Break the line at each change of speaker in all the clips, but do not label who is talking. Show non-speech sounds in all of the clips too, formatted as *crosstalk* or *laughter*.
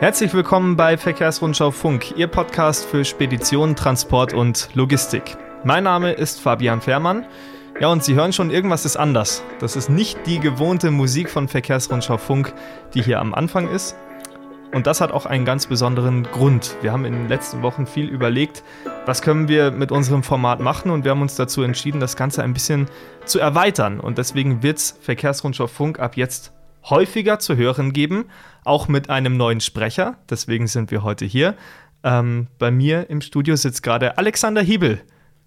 Herzlich willkommen bei Verkehrsrundschau Funk, Ihr Podcast für Spedition, Transport und Logistik. Mein Name ist Fabian Fährmann. Ja, und Sie hören schon, irgendwas ist anders. Das ist nicht die gewohnte Musik von Verkehrsrundschau Funk, die hier am Anfang ist. Und das hat auch einen ganz besonderen Grund. Wir haben in den letzten Wochen viel überlegt, was können wir mit unserem Format machen und wir haben uns dazu entschieden, das Ganze ein bisschen zu erweitern. Und deswegen wird es Verkehrsrundschau Funk ab jetzt häufiger zu hören geben, auch mit einem neuen Sprecher. Deswegen sind wir heute hier. Ähm, bei mir im Studio sitzt gerade Alexander Hiebel.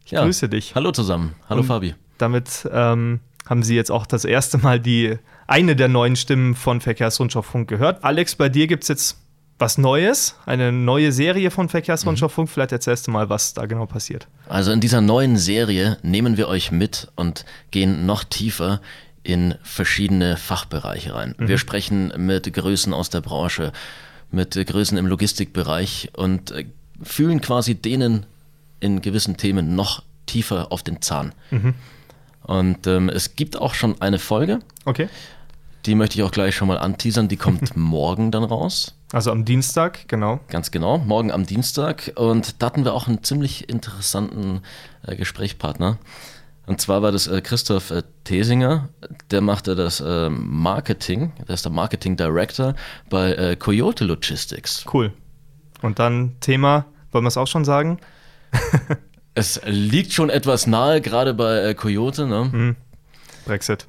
Ich ja. grüße dich.
Hallo zusammen. Hallo und Fabi.
Damit ähm, haben Sie jetzt auch das erste Mal die eine der neuen Stimmen von Verkehrsrundschau Funk gehört. Alex, bei dir gibt es jetzt was Neues, eine neue Serie von Verkehrsrundschau Funk. Mhm. Vielleicht erzählst du mal, was da genau passiert.
Also in dieser neuen Serie nehmen wir euch mit und gehen noch tiefer in verschiedene Fachbereiche rein. Mhm. Wir sprechen mit Größen aus der Branche, mit Größen im Logistikbereich und äh, fühlen quasi denen in gewissen Themen noch tiefer auf den Zahn. Mhm. Und ähm, es gibt auch schon eine Folge.
Okay.
Die möchte ich auch gleich schon mal anteasern. Die kommt *laughs* morgen dann raus.
Also am Dienstag, genau.
Ganz genau, morgen am Dienstag. Und da hatten wir auch einen ziemlich interessanten äh, Gesprächspartner. Und zwar war das äh, Christoph äh, Thesinger, der machte das äh, Marketing, der ist der Marketing Director bei äh, Coyote Logistics.
Cool. Und dann Thema, wollen wir es auch schon sagen? *laughs*
es liegt schon etwas nahe, gerade bei äh, Coyote, ne? Mhm.
Brexit.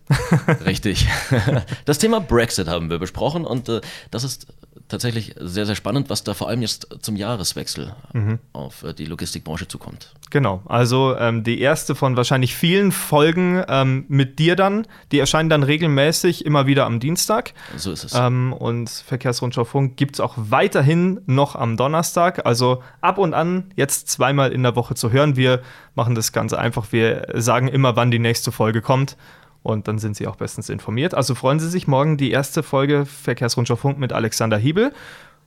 Richtig. *laughs* *laughs* Das Thema Brexit haben wir besprochen und äh, das ist tatsächlich sehr, sehr spannend, was da vor allem jetzt zum Jahreswechsel mhm. auf äh, die Logistikbranche zukommt.
Genau, also ähm, die erste von wahrscheinlich vielen Folgen ähm, mit dir dann. Die erscheinen dann regelmäßig immer wieder am Dienstag.
So ist es.
Ähm, und Verkehrsrundschau Funk gibt es auch weiterhin noch am Donnerstag. Also ab und an jetzt zweimal in der Woche zu hören. Wir machen das Ganze einfach. Wir sagen immer, wann die nächste Folge kommt. Und dann sind Sie auch bestens informiert. Also freuen Sie sich morgen die erste Folge Verkehrsrundschau Funk mit Alexander Hiebel.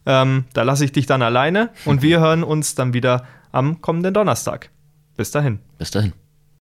Ähm, da lasse ich dich dann alleine und wir *laughs* hören uns dann wieder am kommenden Donnerstag. Bis dahin.
Bis dahin.